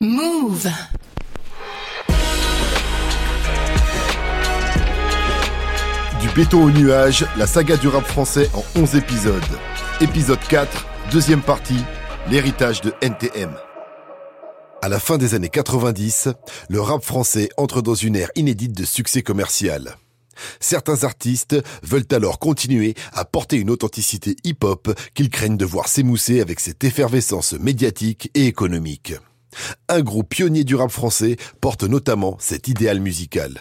Move. Du béton au nuage, la saga du rap français en 11 épisodes. Épisode 4, deuxième partie, l'héritage de NTM. À la fin des années 90, le rap français entre dans une ère inédite de succès commercial. Certains artistes veulent alors continuer à porter une authenticité hip-hop qu'ils craignent de voir s'émousser avec cette effervescence médiatique et économique. Un groupe pionnier du rap français porte notamment cet idéal musical.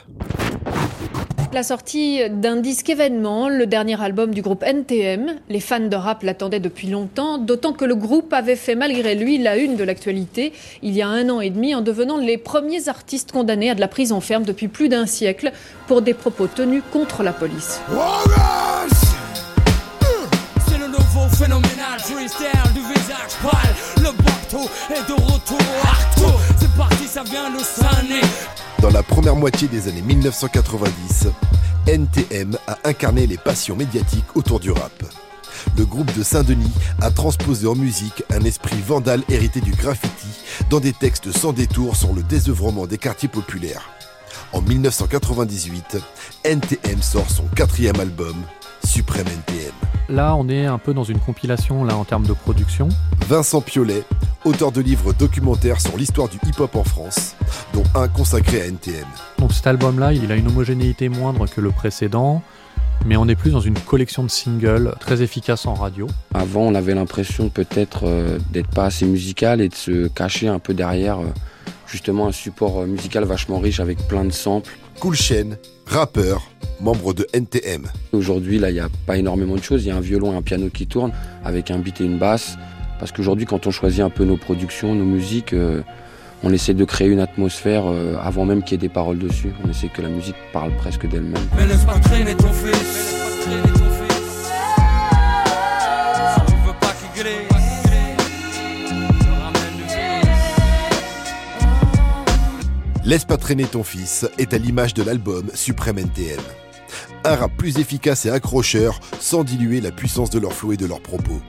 La sortie d'un disque événement, le dernier album du groupe NTM. Les fans de rap l'attendaient depuis longtemps, d'autant que le groupe avait fait malgré lui la une de l'actualité il y a un an et demi en devenant les premiers artistes condamnés à de la prison ferme depuis plus d'un siècle pour des propos tenus contre la police. C'est le nouveau phénoménal Dans la première moitié des années 1990, NTM a incarné les passions médiatiques autour du rap. Le groupe de Saint-Denis a transposé en musique un esprit vandale hérité du graffiti dans des textes sans détour sur le désœuvrement des quartiers populaires. En 1998, NTM sort son quatrième album, Suprême NTM. Là, on est un peu dans une compilation là en termes de production. Vincent Piolet, auteur de livres documentaires sur l'histoire du hip-hop en France, dont un consacré à NTM. Donc cet album-là, il a une homogénéité moindre que le précédent, mais on est plus dans une collection de singles très efficace en radio. Avant, on avait l'impression peut-être euh, d'être pas assez musical et de se cacher un peu derrière euh, justement un support euh, musical vachement riche avec plein de samples. Cool Chain, rappeur, membre de NTM. Aujourd'hui, là, il n'y a pas énormément de choses. Il y a un violon et un piano qui tournent avec un beat et une basse. Parce qu'aujourd'hui, quand on choisit un peu nos productions, nos musiques, euh, on essaie de créer une atmosphère euh, avant même qu'il y ait des paroles dessus. On essaie que la musique parle presque d'elle-même. Mais laisse pas traîner ton fils. Mais laisse pas traîner ton fils. Si tu veux pas qu'il glisse, je ramène du vice. Laisse pas traîner ton fils est à l'image de l'album Suprême NTM. Plus efficace et accrocheur sans diluer la puissance de leur flow et de leurs propos.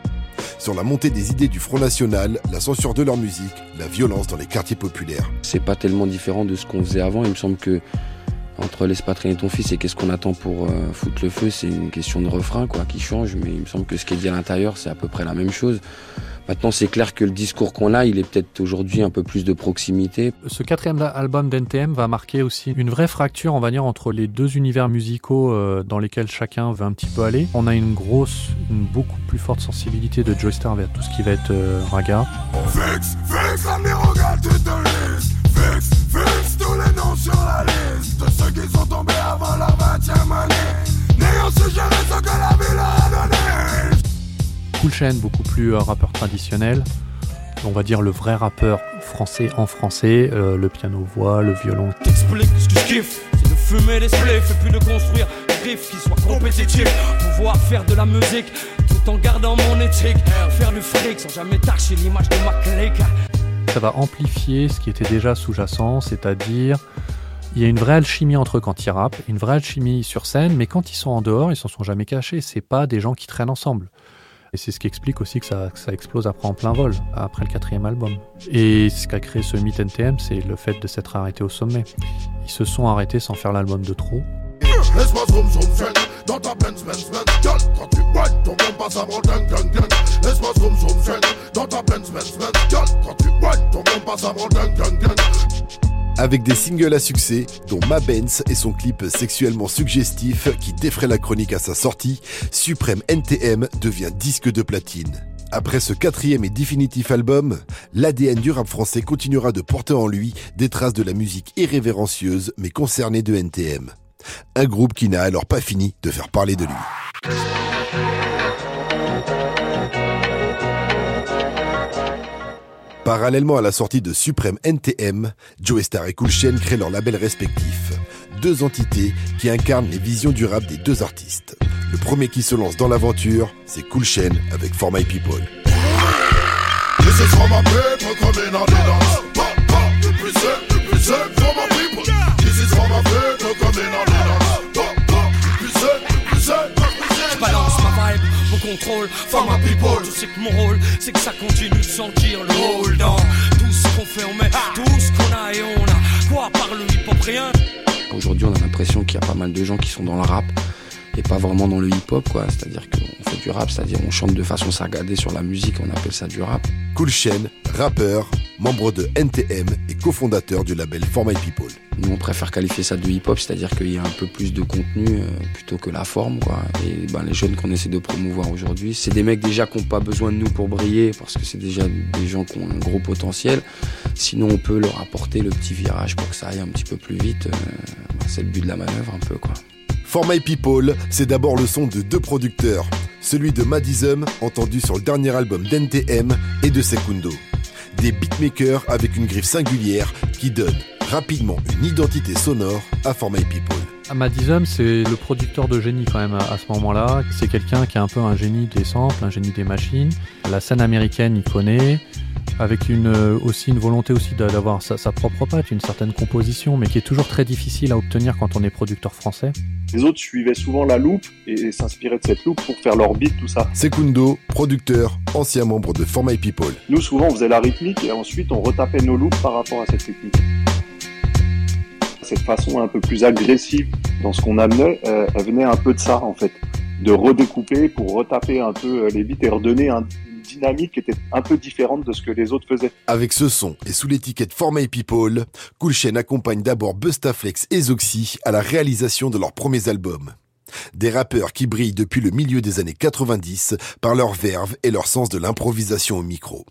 Sur la montée des idées du Front National, la censure de leur musique, la violence dans les quartiers populaires. C'est pas tellement différent de ce qu'on faisait avant. Il me semble que entre laisse pas traîner ton fils et qu'est-ce qu'on attend pour euh, foutre le feu, c'est une question de refrain quoi qui change. Mais il me semble que ce qui est dit à l'intérieur, c'est à peu près la même chose. Maintenant, c'est clair que le discours qu'on a, il est peut-être aujourd'hui un peu plus de proximité. Ce quatrième album d'NTM va marquer aussi une vraie fracture, on va dire, entre les deux univers musicaux euh, dans lesquels chacun veut un petit peu aller. On a une grosse, une beaucoup plus forte sensibilité de Joy Star vers tout ce qui va être euh, raga. Fix, fix, amenez regarde tous les noms sur la liste De ceux qui sont tombés avant leur 20ème année N'ayant su gérer ce que la vie leur a donné Cool Chain, beaucoup plus euh, rappeur traditionnel. On va dire le vrai rappeur français en français, euh, le piano-voix, le violon. T'expliques ce que je kiffe, c'est de fumer des spliffs et puis de construire des riffs qui soient compétitifs. Pouvoir faire de la musique tout en gardant mon éthique. Faire du fric sans jamais tâcher l'image de ma clique. Ça va amplifier ce qui était déjà sous-jacent, c'est-à-dire il y a une vraie alchimie entre eux quand ils rappent, une vraie alchimie sur scène, mais quand ils sont en dehors, ils s'en sont jamais cachés. C'est pas des gens qui traînent ensemble. Et c'est ce qui explique aussi que ça, explose après en plein vol, après le quatrième album. Et ce qui a créé ce mythe NTM, c'est le fait de s'être arrêté au sommet. Ils se sont arrêtés sans faire l'album de trop. Avec des singles à succès, dont Ma Benz et son clip sexuellement suggestif qui défraie la chronique à sa sortie, Suprême NTM devient disque de platine. Après ce quatrième et définitif album, l'ADN du rap français continuera de porter en lui des traces de la musique irrévérencieuse mais concernée de NTM. Un groupe qui n'a alors pas fini de faire parler de lui. Parallèlement à la sortie de Suprême NTM, Joe Star et Cool Chain créent leurs labels respectifs. Deux entités qui incarnent les visions du rap des deux artistes. Le premier qui se lance dans l'aventure, c'est Cool Chain avec For My People. Contrôle, for my people. Tu sais que mon rôle, c'est que ça continue de sentir le hold tout ce qu'on fait, on met tout à part le hip-hop, rien. Aujourd'hui, on a l'impression qu'il y a pas mal de gens qui sont dans le rap et pas vraiment dans le hip-hop, quoi. C'est-à-dire qu'on fait du rap, c'est-à-dire on chante de façon sagadée sur la musique, on appelle ça du rap. Cool Chain, rappeur, membre de NTM et cofondateur du label For My People. Nous, on préfère qualifier ça de hip-hop, c'est-à-dire qu'il y a un peu plus de contenu euh, plutôt que la forme. Et ben, les jeunes qu'on essaie de promouvoir aujourd'hui, c'est des mecs déjà qui n'ont pas besoin de nous pour briller, parce que c'est déjà des gens qui ont un gros potentiel. Sinon, on peut leur apporter le petit virage pour que ça aille un petit peu plus vite. Euh, ben, c'est le but de la manœuvre, un peu, quoi. For My People, c'est d'abord le son de deux producteurs, celui de Madism, entendu sur le dernier album d'NTM, et de Secundo. Des beatmakers avec une griffe singulière qui donne rapidement une identité sonore à For My People. Madism, c'est le producteur de génie quand même à, ce moment-là. C'est quelqu'un qui a un peu un génie des samples, un génie des machines. La scène américaine, il connaît avec une, euh, aussi une volonté aussi d'a- d'avoir sa, sa propre patte, une certaine composition, mais qui est toujours très difficile à obtenir quand on est producteur français. Les autres suivaient souvent la loupe et s'inspiraient de cette loupe pour faire leur beat, tout ça. Secundo, producteur, ancien membre de For My People. Nous, souvent, on faisait la rythmique et ensuite on retapait nos loupes par rapport à cette rythmique. Cette façon un peu plus agressive dans ce qu'on amenait, euh, elle venait un peu de ça, en fait. De redécouper pour retaper un peu euh, les beats et redonner un- une dynamique qui était un peu différente de ce que les autres faisaient. Avec ce son et sous l'étiquette For My People, Cool Chain accompagne d'abord Bustaflex et Zoxy à la réalisation de leurs premiers albums. Des rappeurs qui brillent depuis le milieu des années 90 par leur verve et leur sens de l'improvisation au micro.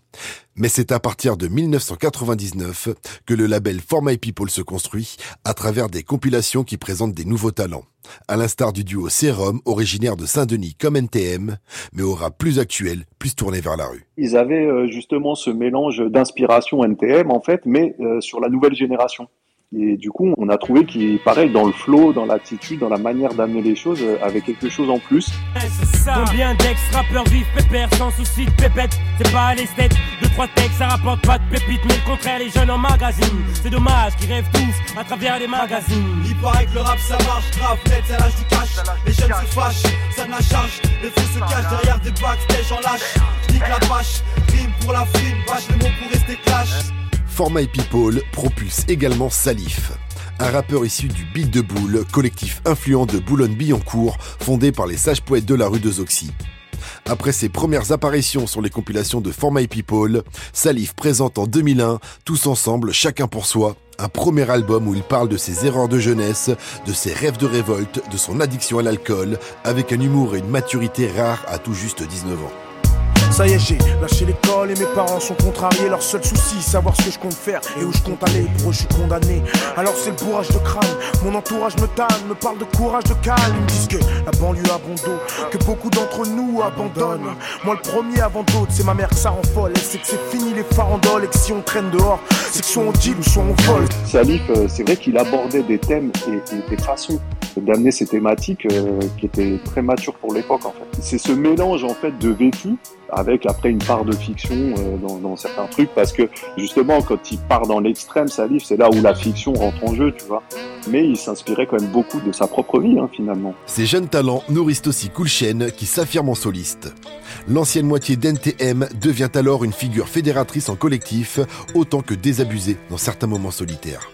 Mais c'est à partir de 1999 que le label For My People se construit à travers des compilations qui présentent des nouveaux talents. À l'instar du duo Serum, originaire de Saint-Denis comme NTM, mais au rap plus actuel, plus tourné vers la rue. Ils avaient euh, justement ce mélange d'inspiration NTM, en fait, mais euh, sur la nouvelle génération. Et du coup, on a trouvé qu'il, pareil, dans le flow, dans l'attitude, dans la manière d'amener les choses, euh, avait quelque chose en plus. Combien d'ex rappeurs vivent pépère sans souci de pépette? C'est pas l'esthète, deux trois textes ça rapporte pas de pépites. Mais le contraire les jeunes en magazine C'est dommage qu'ils rêvent tous à travers les magazines. Il paraît que le rap ça marche grave net, c'est l'âge du cash. Les jeunes se fâchent, ça de la charge. Les fous se cachent derrière des backstage en lâche. Nique la bâche, rime pour la frime Bâche les mots pour rester clash For My People propulse également Salif, un rappeur issu du Beat de Boule, collectif influent de Boulogne-Billancourt, fondé par les sages poètes de la rue de Zoxy. Après ses premières apparitions sur les compilations de For My People, Salif présente en 2001, tous ensemble, chacun pour soi, un premier album où il parle de ses erreurs de jeunesse, de ses rêves de révolte, de son addiction à l'alcool, avec un humour et une maturité rares à tout juste 19 ans. Ça y est, j'ai lâché l'école et mes parents sont contrariés. Leur seul souci, savoir ce que je compte faire et où je compte aller. Pour eux, je suis condamné. Alors c'est le bourrage de crâne. Mon entourage me tanne, me parle de courage, de calme. Ils me disent que la banlieue a bon dos, que beaucoup d'entre nous abandonnent. Moi, le premier avant d'autres, c'est ma mère que ça rend folle. Elle sait que c'est fini les farandoles et que si on traîne dehors, c'est que soit on deal ou soit on vole. Salif, euh, c'est vrai qu'il abordait des thèmes et, des façons d'amener ces thématiques euh, qui étaient très matures pour l'époque en fait. C'est ce mélange en fait de vécu avec après une part de fiction euh, dans, dans certains trucs parce que justement quand il part dans l'extrême Salif c'est là où la fiction rentre en jeu tu vois mais il s'inspirait quand même beaucoup de sa propre vie hein, finalement Ces jeunes talents nourrissent aussi Cool Chain qui s'affirme en soliste. L'ancienne moitié d'NTM devient alors une figure fédératrice en collectif autant que désabusée dans certains moments solitaires.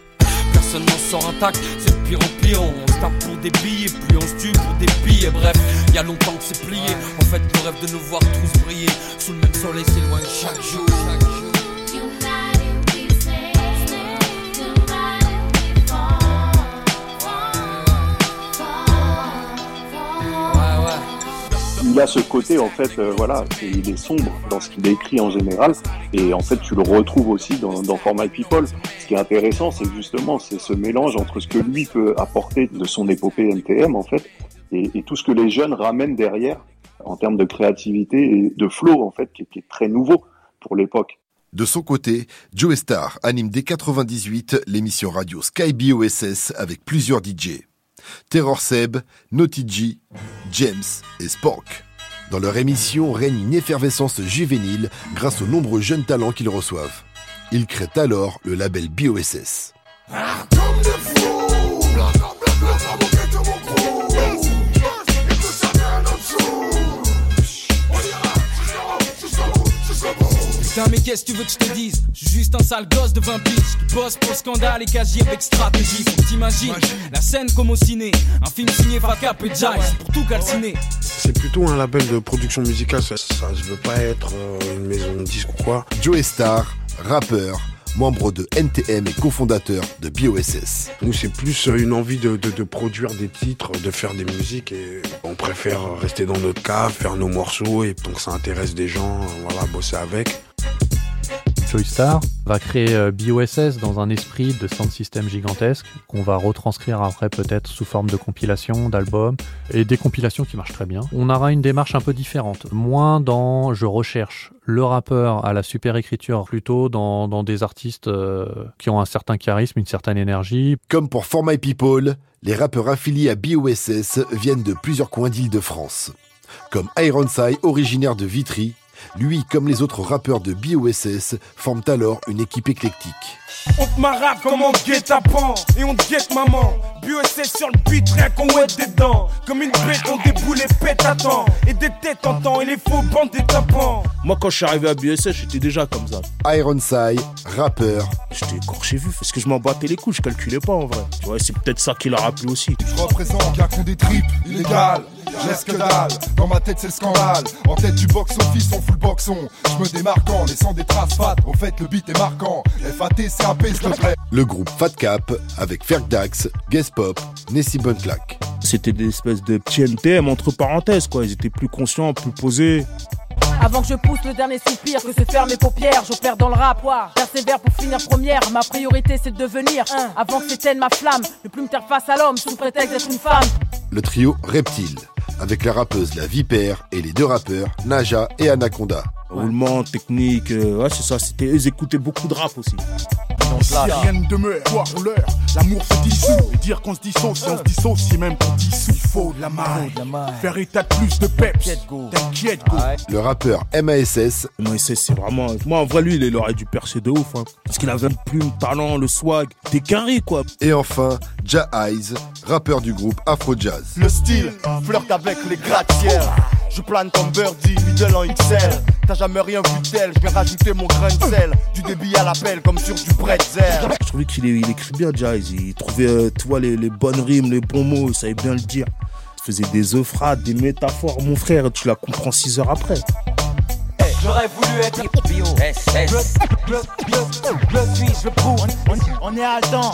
Personne n'en sort intact, c'est pire en pire. On pour des billets, puis on se tue pour des billets. Bref, y a longtemps que c'est plié. En fait, le rêve de nous voir tous briller sous le même soleil s'éloigne chaque jour. Chaque jour. Il a ce côté en fait euh, voilà il est sombre dans ce qu'il écrit en général et en fait tu le retrouves aussi dans, dans For My People ce qui est intéressant c'est justement c'est ce mélange entre ce que lui peut apporter de son épopée NTM en fait et, tout ce que les jeunes ramènent derrière en termes de créativité et de flow en fait qui, qui est très nouveau pour l'époque De son côté, Joe Star anime dès 98 l'émission radio Sky BOSS avec plusieurs DJ. Terror Seb, Naughty James et Spork. Dans leur émission règne une effervescence juvénile grâce aux nombreux jeunes talents qu'ils reçoivent. Ils créent alors le label BOSS. Putain, mais qu'est-ce que tu veux que je te dise? Je suis juste un sale gosse de 20 piges qui bosse pour scandale et quasi avec stratégie. Faut que t'imagines la scène comme au ciné. Un film signé Faka et Jive pour tout calciner. C'est plutôt un label de production musicale, ça, ça je veux pas être euh, une maison de disques ou quoi. Joe Star, rappeur, membre de NTM et cofondateur de BOSS. Nous, c'est plus euh, une envie de, de- de produire des titres, de faire des musiques et on préfère rester dans notre cave, faire nos morceaux et donc ça intéresse des gens, euh, voilà, bosser avec. Joystar va créer euh, BOSS dans un esprit de sound system gigantesque qu'on va retranscrire après peut-être sous forme de compilation, d'albums et des compilations qui marchent très bien. On aura une démarche un peu différente, moins dans je recherche le rappeur à la super écriture, plutôt dans, des artistes euh, qui ont un certain charisme, une certaine énergie. Comme pour For My People, les rappeurs affiliés à BOSS viennent de plusieurs coins d'Île-de-France. Comme Ironside, originaire de Vitry, lui, comme les autres rappeurs de BOSS, forment alors une équipe éclectique. On te marappe comme on te guette à pan Et on te guette maman BOSS sur le beat, rien qu'on ouette des dents Comme une bête, on déboule et pète à temps Et des têtes en temps, et les faux bandes des tapants Moi, quand je suis arrivé à BSS, j'étais déjà comme ça. Ironside, rappeur, J'étais écorché vu, parce que je m'en battais les couilles, je calculais pas en vrai. Tu vois, c'est peut-être ça qui leur a plu aussi. Je représente bien qu'on des tripes illégales. Reste que dalle, dans ma tête c'est le scandale. En tête du box office, on fout le boxon. Je me démarque en laissant des traces fat. Au fait, le beat est marquant. FAT, CAP, s'il te plaît. le groupe Fat Cap avec Ferg Dax, Guest Pop, Nessie Bunclack. C'était des espèces de petits NTM entre parenthèses, quoi. Ils étaient plus conscients, plus posés. Avant que je pousse le dernier soupir, que se ferment mes paupières, j'opère dans le rapport. Persévère pour finir première, ma priorité c'est de devenir un. Avant que s'éteigne ma flamme, ne plus me taire face à l'homme sous prétexte d'être une femme. Le trio Reptile avec la rappeuse La Vipère et les deux rappeurs Naja et Anaconda. Roulement, technique, euh, ouais, c'est ça. C'était, ils écoutaient beaucoup de rap aussi. Si rien ne demeure, quoi pour l'heure, l'amour se dissout. Et dire qu'on se dissocie, on se dissocie même qu'on dissout. Il faut de la maille, faire état de plus de peps. T'inquiète, go. Le rappeur MASS Moi, c'est c'est vraiment. Moi, en vrai, lui, il aurait dû percer de ouf. Hein. Parce qu'il avait une plume, talent, le swag. T'es carré, quoi. et enfin Ja Eyes, rappeur du groupe Afro Jazz. Le style flirte avec les gratte-ciel. Je plane comme Birdie, middle en XL. T'as jamais rien vu tel, je vais rajouter mon grain de sel. Du débit à l'appel comme sur du bretzel. Je trouvais qu'il il écrit bien, Jazz. Il trouvait, euh, tu vois, les, les bonnes rimes, les bons mots. Il savait bien le dire. Il faisait des euphrades, des métaphores, mon frère. Tu la comprends 6 heures après. J'aurais voulu être BOSS. Je suis, je prouve. On, on est à temps.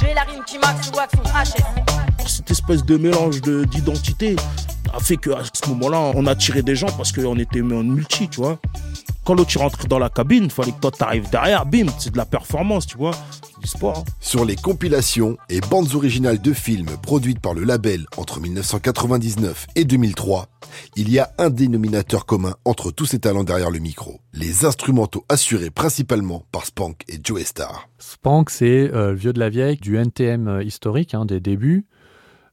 J'ai la rime qui max ou cette espèce de mélange de- d'identité a fait qu'à ce moment-là, on a tiré des gens parce qu'on était mis en multi, tu vois. Quand l'autre rentre dans la cabine, il fallait que toi t'arrives derrière, bim, c'est de la performance, tu vois. C'est du sport. hein. Sur les compilations et bandes originales de films produites par le label entre 1999 et 2003, il y a un dénominateur commun entre tous ces talents derrière le micro. Les instrumentaux assurés principalement par Spank et Joe Star. Spank, c'est euh, le vieux de la vieille, du NTM euh, historique, hein, des débuts.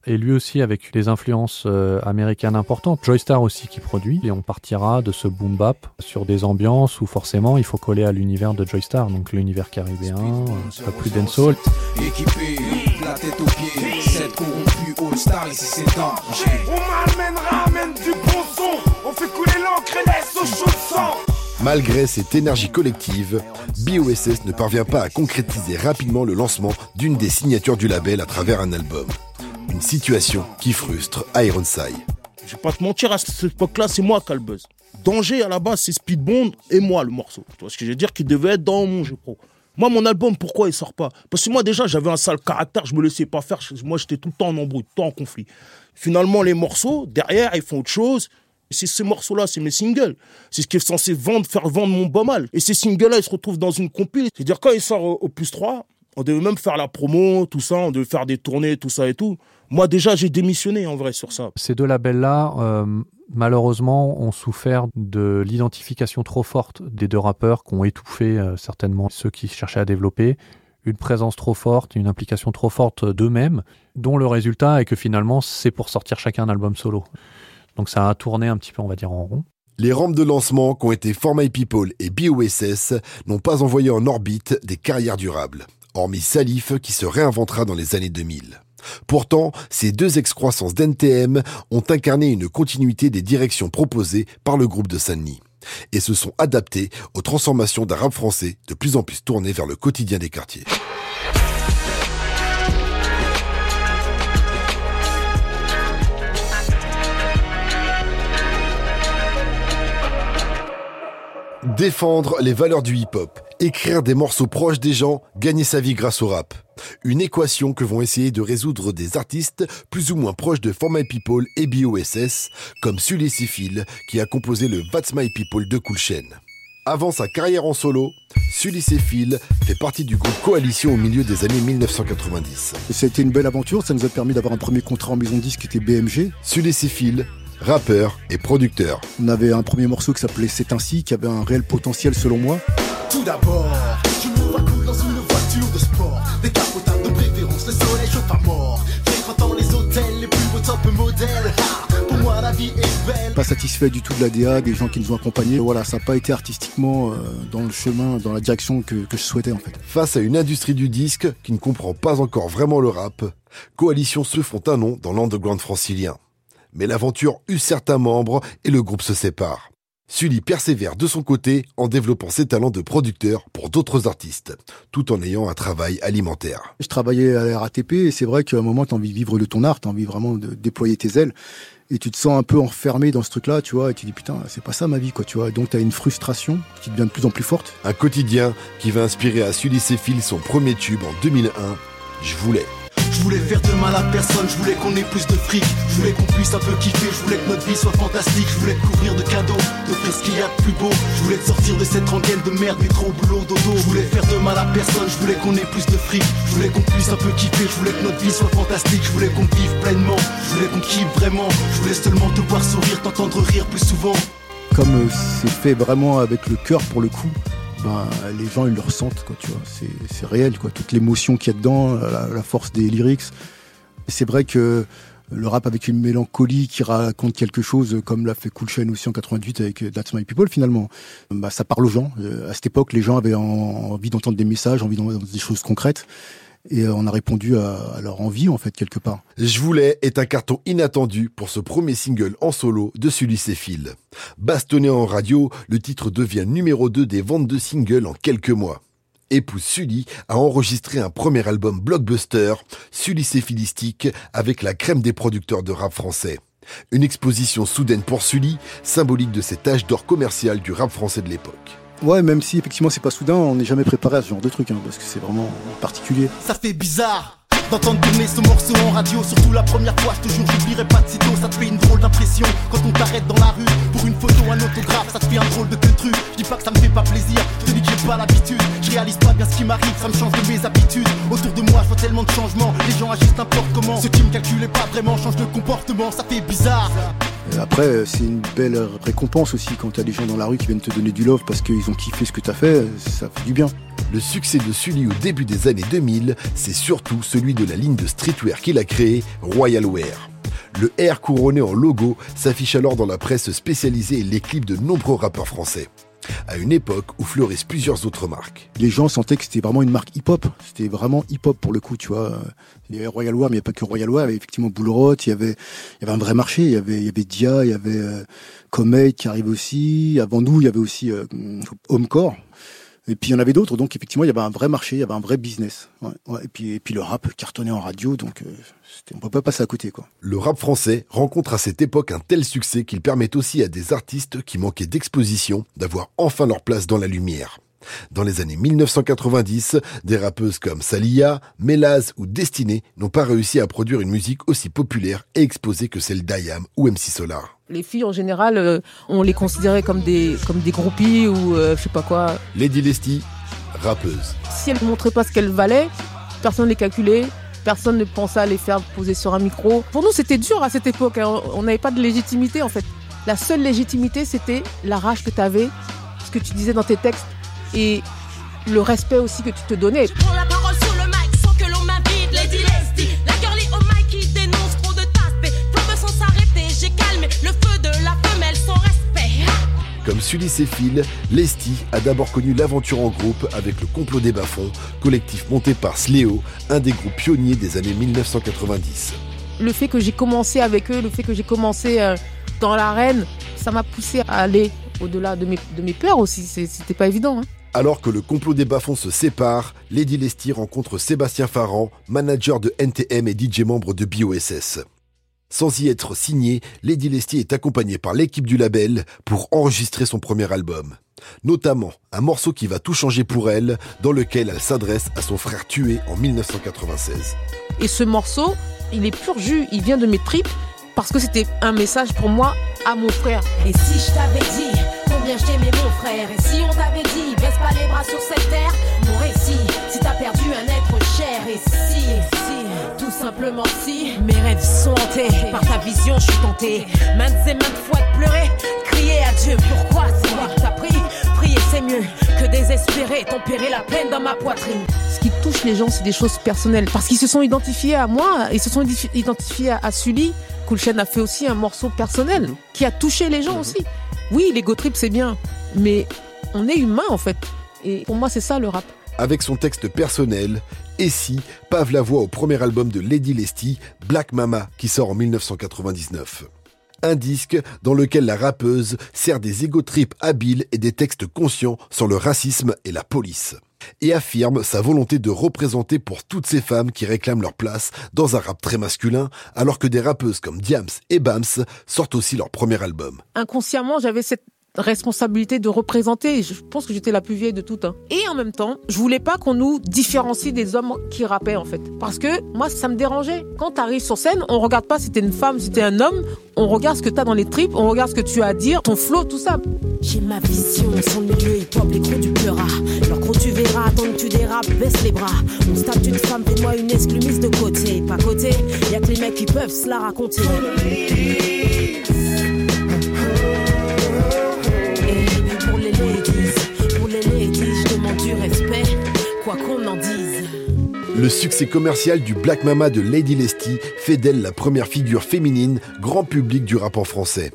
Et lui aussi avec des influences euh, américaines importantes. Joystar aussi qui produit. Et on partira de ce boom bap sur des ambiances où forcément il faut coller à l'univers de Joystar. Donc l'univers caribéen, euh, pas plus dancehall. Équipé, la tête aux pieds, cette corrompue All-Star, ici c'est danger. On m'amène, ramène du bon son On fait couler l'encre et laisse au chaud de sang Malgré cette énergie collective, BOSS ne parvient pas à concrétiser rapidement le lancement d'une des signatures du label à travers un album. Situation qui frustre Ironside. Je vais pas te mentir, à cette époque-là, c'est moi qui a le buzz. Danger, à la base, c'est Speedbond et moi, le morceau. Tu vois ce que je veux dire Qui devait être dans mon jeu pro. Moi, mon album, pourquoi il sort pas? Parce que moi, déjà, j'avais un sale caractère, je me laissais pas faire. Moi, j'étais tout le temps en embrouille, tout le temps en conflit. Finalement, les morceaux, derrière, ils font autre chose. C'est ces morceaux-là, c'est mes singles. C'est ce qui est censé vendre, faire vendre mon bas mal. Et ces singles-là, ils se retrouvent dans une compile. C'est-à-dire, quand ils sortent au, au plus 3, on devait même faire la promo, tout ça, on devait faire des tournées, tout ça et tout. Moi, déjà, j'ai démissionné, en vrai, sur ça. Ces deux labels-là, euh, malheureusement, ont souffert de l'identification trop forte des deux rappeurs qui ont étouffé euh, certainement ceux qui cherchaient à développer une présence trop forte, une implication trop forte d'eux-mêmes, dont le résultat est que finalement, c'est pour sortir chacun un album solo. Donc ça a tourné un petit peu, on va dire, en rond. Les rampes de lancement qu'ont été For My People et BOSS n'ont pas envoyé en orbite des carrières durables, hormis Salif qui se réinventera dans les années 2000. Pourtant, ces deux excroissances d'NTM ont incarné une continuité des directions proposées par le groupe de Sunny. et se sont adaptés aux transformations d'un français de plus en plus tourné vers le quotidien des quartiers. Défendre les valeurs du hip-hop, écrire des morceaux proches des gens, gagner sa vie grâce au rap. Une équation que vont essayer de résoudre des artistes plus ou moins proches de For My People et BOSS, comme Sully Sifil, qui a composé le That's My People de Cool Chain. Avant sa carrière en solo, Sully Sefil fait partie du groupe Coalition au milieu des années 1990. C'était une belle aventure, ça nous a permis d'avoir un premier contrat en maison de disque qui était BMG. Sully Sefil, rappeur et producteur. On avait un premier morceau qui s'appelait C'est ainsi, qui avait un réel potentiel selon moi. Tout d'abord, je me vois cool dans une voiture de sport. Décapotable de préférence, le soleil chauffe à mort. Fréquentant les hôtels, les plus beaux top modèles. Pour moi, la vie est belle. Pas satisfait du tout de la DA, des gens qui nous ont accompagnés. Voilà, ça n'a pas été artistiquement euh, dans le chemin, dans la direction que, que je souhaitais en fait. Face à une industrie du disque qui ne comprend pas encore vraiment le rap, Coalition se font un nom dans l'underground francilien. Mais l'aventure eut certains membres et le groupe se sépare. Sully persévère de son côté en développant ses talents de producteur pour d'autres artistes, tout en ayant un travail alimentaire. Je travaillais à la RATP et c'est vrai qu'à un moment, tu as envie de vivre de ton art, tu as envie vraiment de déployer tes ailes. Et tu te sens un peu enfermé dans ce truc-là, tu vois, et tu dis putain, c'est pas ça ma vie, quoi, tu vois. Donc tu as une frustration qui devient de plus en plus forte. Un quotidien qui va inspirer à Sully Sefil son premier tube en 2001, Je voulais. Je voulais faire de mal à personne, je voulais qu'on ait plus de fric, je voulais qu'on puisse un peu kiffer, je voulais que notre vie soit fantastique, je voulais te couvrir de cadeaux, de faire ce qu'il y a de plus beau, je voulais te sortir de cette rengaine de merde, métro, boulot, dodo, je voulais faire de mal à personne, je voulais qu'on ait plus de fric, je voulais qu'on puisse un peu kiffer, je voulais que notre vie soit fantastique, je voulais qu'on vive pleinement, je voulais qu'on kiffe vraiment, je voulais seulement te voir sourire, t'entendre rire plus souvent. Comme euh, c'est fait vraiment avec le cœur pour le coup, ben, les gens ils le ressentent, quoi, tu vois. C'est, réel, quoi. Toute l'émotion qu'il y a dedans, la, force des lyrics. C'est vrai que le rap avec une mélancolie qui raconte quelque chose, comme l'a fait Cool Chain aussi en 88 avec That's My People, finalement, bah, ça parle aux gens. Euh, À cette époque, les gens avaient en- envie d'entendre des messages, envie d'entendre des choses concrètes. Et euh, on a répondu à, leur envie, en fait, quelque part. Je voulais est un carton inattendu pour ce premier single en solo de Sully Sefil. Bastonné en radio, le titre devient numéro 2 des ventes de singles en quelques mois. Épouse Sully a enregistré un premier album blockbuster, Sully Séphilistique, avec la crème des producteurs de rap français. Une exposition soudaine pour Sully, symbolique de cet âge d'or commercial du rap français de l'époque. Ouais, même si effectivement c'est pas soudain, on n'est jamais préparé à ce genre de truc, hein, parce que c'est vraiment particulier. Ça fait bizarre d'entendre tourner ce morceau en radio, surtout la première fois, je te jure, j'oublierai pas de sitôt, ça te fait une drôle d'impression quand on t'arrête dans la rue pour une photo, un autographe, ça te fait un drôle de truc. Je dis pas que ça me fait pas plaisir, je te dis que j'ai pas l'habitude, je réalise pas bien ce qui m'arrive, ça me change de mes habitudes. Autour de moi, je vois tellement de changements, les gens agissent n'importe comment, ceux qui me calculaient pas vraiment changent de comportement, ça fait bizarre. Après, euh, c'est une belle récompense aussi quand t'as des gens dans la rue qui viennent te donner du love parce qu'ils ont kiffé ce que t'as fait, ça fait du bien. Le succès de Sully au début des années 2000, c'est surtout celui de la ligne de streetwear qu'il a créée, Royal Wear. Le R couronné en logo s'affiche alors dans la presse spécialisée et les clips de nombreux rappeurs français. À une époque où fleurissent plusieurs autres marques. Les gens sentaient que c'était vraiment une marque hip-hop. C'était vraiment hip-hop pour le coup, tu vois. Il y avait Royal War, mais il n'y avait pas que Royal War. Il y avait effectivement Boulrot, il y avait, il y avait un vrai marché. Il y avait, il y avait Dia, il y avait euh, Comet qui arrive aussi. Avant nous, il y avait aussi euh, Homecore. Et puis il y en avait d'autres, donc effectivement il y avait un vrai marché, il y avait un vrai business. Et puis le rap cartonnait en radio, donc euh, on peut pas passer à côté. Le rap français rencontre à cette époque un tel succès qu'il permet aussi à des artistes qui manquaient d'exposition d'avoir enfin leur place dans la lumière. Dans les années 1990, des rappeuses comme Salia, Melaz ou Destinée n'ont pas réussi à produire une musique aussi populaire et exposée que celle d'Ayam ou MC Solar. Les filles en général, euh, on les considérait comme des, comme des groupies ou euh, je sais pas quoi. Lady Lesty, rappeuse. Si elles ne montraient pas ce qu'elles valaient, personne ne les calculait. Personne ne pensait à les faire poser sur un micro. Pour nous, c'était dur à cette époque. hein. On n'avait pas de légitimité, en fait. La seule légitimité, c'était la rage que tu avais, ce que tu disais dans tes textes et le respect aussi que tu te donnais. Prends la parole sur le mic sans que l'on m'invite. Lady Lesty, la girlie au mic qui dénonce trop de taspé. Flambe sans s'arrêter, j'ai calmé le feu de la femelle sans respect. Comme Sully Sefil, Lesty a d'abord connu l'aventure en groupe avec le Complot des Bas-Fonds, collectif monté par Sléo, un des groupes pionniers des années 1990. Le fait que j'ai commencé avec eux, le fait que j'ai commencé euh, dans l'arène, ça m'a poussé à aller au-delà de mes, de mes peurs aussi. C'était pas évident. hein. Alors que le complot des bas-fonds se sépare, Lady Lesty rencontre Sébastien Farran, manager de NTM et DJ membre de BOSS. Sans y être signé, Lady Lesty est accompagnée par l'équipe du label pour enregistrer son premier album. Notamment un morceau qui va tout changer pour elle, dans lequel elle s'adresse à son frère tué en 1996. Et ce morceau, il est pur jus, il vient de mes tripes parce que c'était un message pour moi à mon frère. Et si je t'avais dit combien je t'aimais mon frère Et si on t'avait dit baisse pas les bras sur cette terre Mon récit, si t'as perdu un être cher Et si, si, tout simplement si Mes rêves sont hantés par ta vision, je suis tenté Maintes et maintes fois de pleurer, crier à Dieu Pourquoi c'est moi qui t'as pris? C'est mieux que désespérer Tempérer la peine dans ma poitrine Ce qui touche les gens, c'est des choses personnelles. Parce qu'ils se sont identifiés à moi, ils se sont identi- identifiés à, à Sully. Coolchen a fait aussi un morceau personnel qui a touché les gens aussi. Oui, l'ego trip, c'est bien, mais on est humain en fait. Et pour moi, c'est ça le rap. Avec son texte personnel, Et si pave la voix au premier album de Lady Lesty, Black Mama, qui sort en 1999. Un disque dans lequel la rappeuse sert des égo-trips habiles et des textes conscients sur le racisme et la police. Et affirme sa volonté de représenter pour toutes ces femmes qui réclament leur place dans un rap très masculin, alors que des rappeuses comme Diams et Bams sortent aussi leur premier album. inconsciemment, j'avais cette responsabilité de représenter. Je pense que j'étais la plus vieille de toutes. hein. Et en même temps, je voulais pas qu'on nous différencie des hommes qui rappaient en fait. Parce que moi, ça me dérangeait. Quand tu sur scène, on regarde pas si t'es une femme, si t'es un homme. On regarde ce que t'as dans les tripes, on regarde ce que tu as à dire, ton flow, tout ça. J'ai ma vision, sans le milieu hip-hop, les gros du pleura. Alors quand tu verras, tant que tu dérapes, baisse les bras. On se tape d'une femme, fais-moi une exclue mise de côté. Pas côté, y a que les mecs qui peuvent se la raconter. Quoi. Le succès commercial du Black Mama de Lady Lesty fait d'elle la première figure féminine grand public du rap en français.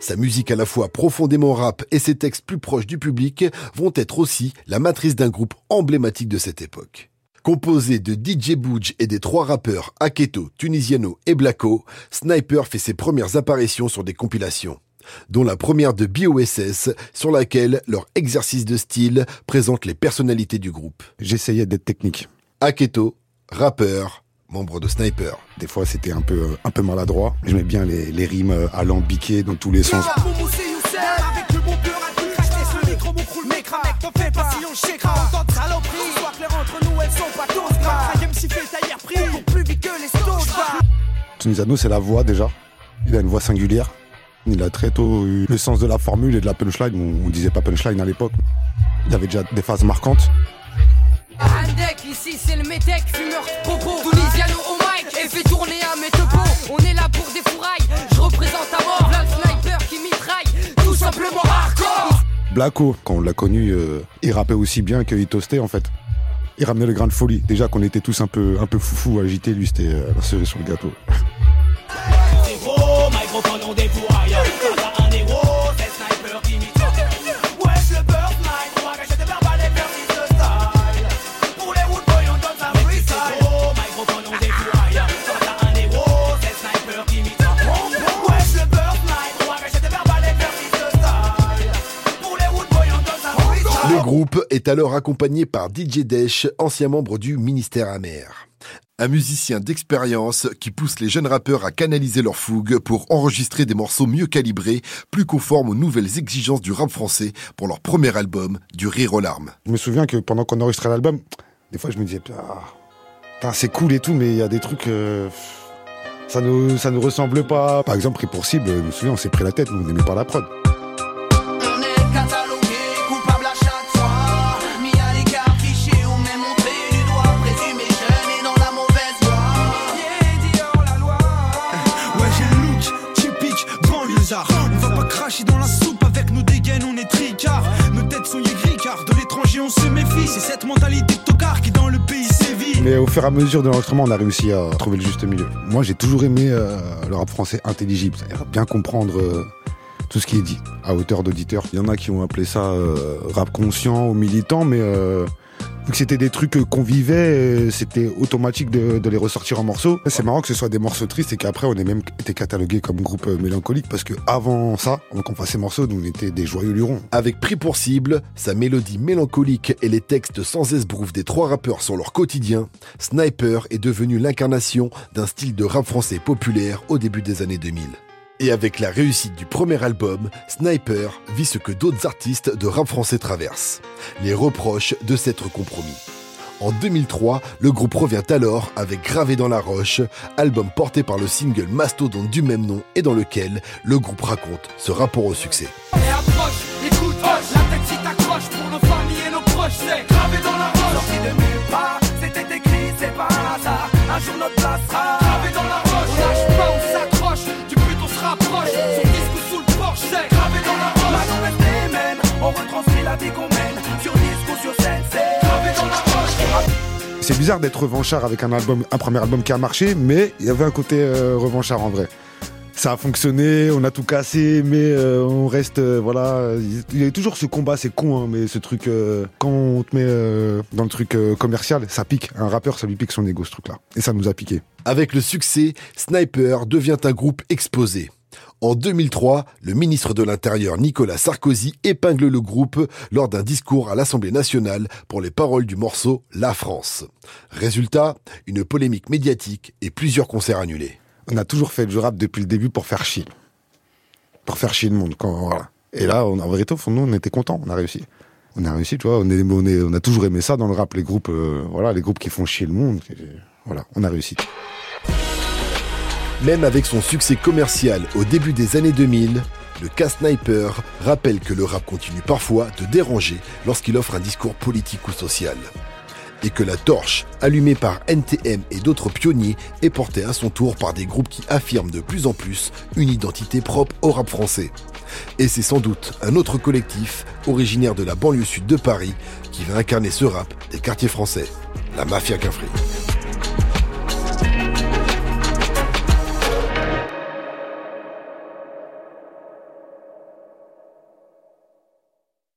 Sa musique à la fois profondément rap et ses textes plus proches du public vont être aussi la matrice d'un groupe emblématique de cette époque. Composé de DJ Bouge et des trois rappeurs Aketo, Tunisiano et Blacko, Sniper fait ses premières apparitions sur des compilations, dont la première de BOSS, sur laquelle leur exercice de style présente les personnalités du groupe. J'essayais d'être technique. Aketo, rappeur, membre de Sniper. Des fois, c'était un peu, un peu maladroit. J'aimais bien les, les rimes euh, alambiquées dans tous les sens. Tunisiano, c'est la voix déjà. Il a une voix singulière. Il a très tôt eu le sens de la formule et de la punchline. On, on disait pas punchline à l'époque. Il avait déjà des phases marquantes. Andek, ici c'est le métèque, fumeur de popo Tunisiano au mic et fait tourner un métopo On est là pour des fourrailles, je représente à mort Là le sniper qui mitraille, tout simplement hardcore Blacko, quand on l'a connu, euh, il rappait aussi bien qu'il toastait en fait. Il ramenait le grain de folie. Déjà qu'on était tous un peu, un peu foufou, agités, lui c'était euh, la cerise sur le gâteau. est alors accompagné par DJ Desh, ancien membre du Ministère Amer. Un musicien d'expérience qui pousse les jeunes rappeurs à canaliser leur fougue pour enregistrer des morceaux mieux calibrés, plus conformes aux nouvelles exigences du rap français pour leur premier album, Du Rire aux larmes. Je me souviens que pendant qu'on enregistrait l'album, des fois je me disais, putain, c'est cool et tout, mais il y a des trucs. euh, ça ne nous ressemble pas. Par exemple, pris pour cible, je me souviens, on s'est pris la tête, on n'aimait pas la prod. On va pas cracher dans la soupe avec nos dégaines, on est tricard. Nos têtes sont aigries car de l'étranger on se méfie. C'est cette mentalité de tocard qui dans le pays sévit. Mais au fur et à mesure de l'enregistrement, on a réussi à trouver le juste milieu. Moi, j'ai toujours aimé euh, le rap français intelligible, c'est-à-dire bien comprendre euh, tout ce qui est dit à hauteur d'auditeur. Il y en a qui ont appelé ça euh, rap conscient ou militant, mais euh, Vu c'était des trucs qu'on vivait, euh, c'était automatique de, de les ressortir en morceaux. C'est marrant que ce soit des morceaux tristes et qu'après on ait même été catalogué comme groupe euh, mélancolique parce que avant ça, avant qu'on fasse ces morceaux, nous on était des joyeux lurons. Avec pris pour cible, sa mélodie mélancolique et les textes sans esbrouf des trois rappeurs sur leur quotidien, Sniper est devenu l'incarnation d'un style de rap français populaire au début des années 2000. Et avec la réussite du premier album, Sniper vit ce que d'autres artistes de rap français traversent, les reproches de s'être compromis. En 2003, le groupe revient alors avec Gravé dans la roche, album porté par le single Mastodon du même nom et dans lequel le groupe raconte ce rapport au succès. Bizarre d'être revanchard avec un album, un premier album qui a marché, mais il y avait un côté euh, revanchard en vrai. Ça a fonctionné, on a tout cassé, mais euh, on reste, euh, voilà. Il y a toujours ce combat, c'est con, hein, mais ce truc, quand on te met dans le truc commercial, ça pique. Un rappeur, ça lui pique son ego, ce truc-là. Et ça nous a piqué. Avec le succès, Sniper devient un groupe exposé. En 2003, le ministre de l'Intérieur Nicolas Sarkozy épingle le groupe lors d'un discours à l'Assemblée nationale pour les paroles du morceau La France. Résultat, une polémique médiatique et plusieurs concerts annulés. On a toujours fait du rap depuis le début pour faire chier. Pour faire chier le monde. Et là, on, en vérité, au fond, nous, on était contents, on a réussi. On a réussi, tu vois, on, a toujours aimé ça dans le rap, les groupes, euh, voilà, les groupes qui font chier le monde. Voilà, on a réussi. Même avec son succès commercial au début des années 2000, le cas Sniper rappelle que le rap continue parfois de déranger lorsqu'il offre un discours politique ou social. Et que la torche, allumée par NTM et d'autres pionniers, est portée à son tour par des groupes qui affirment de plus en plus une identité propre au rap français. Et c'est sans doute un autre collectif, originaire de la banlieue sud de Paris, qui va incarner ce rap des quartiers français, la Mafia Quinfree.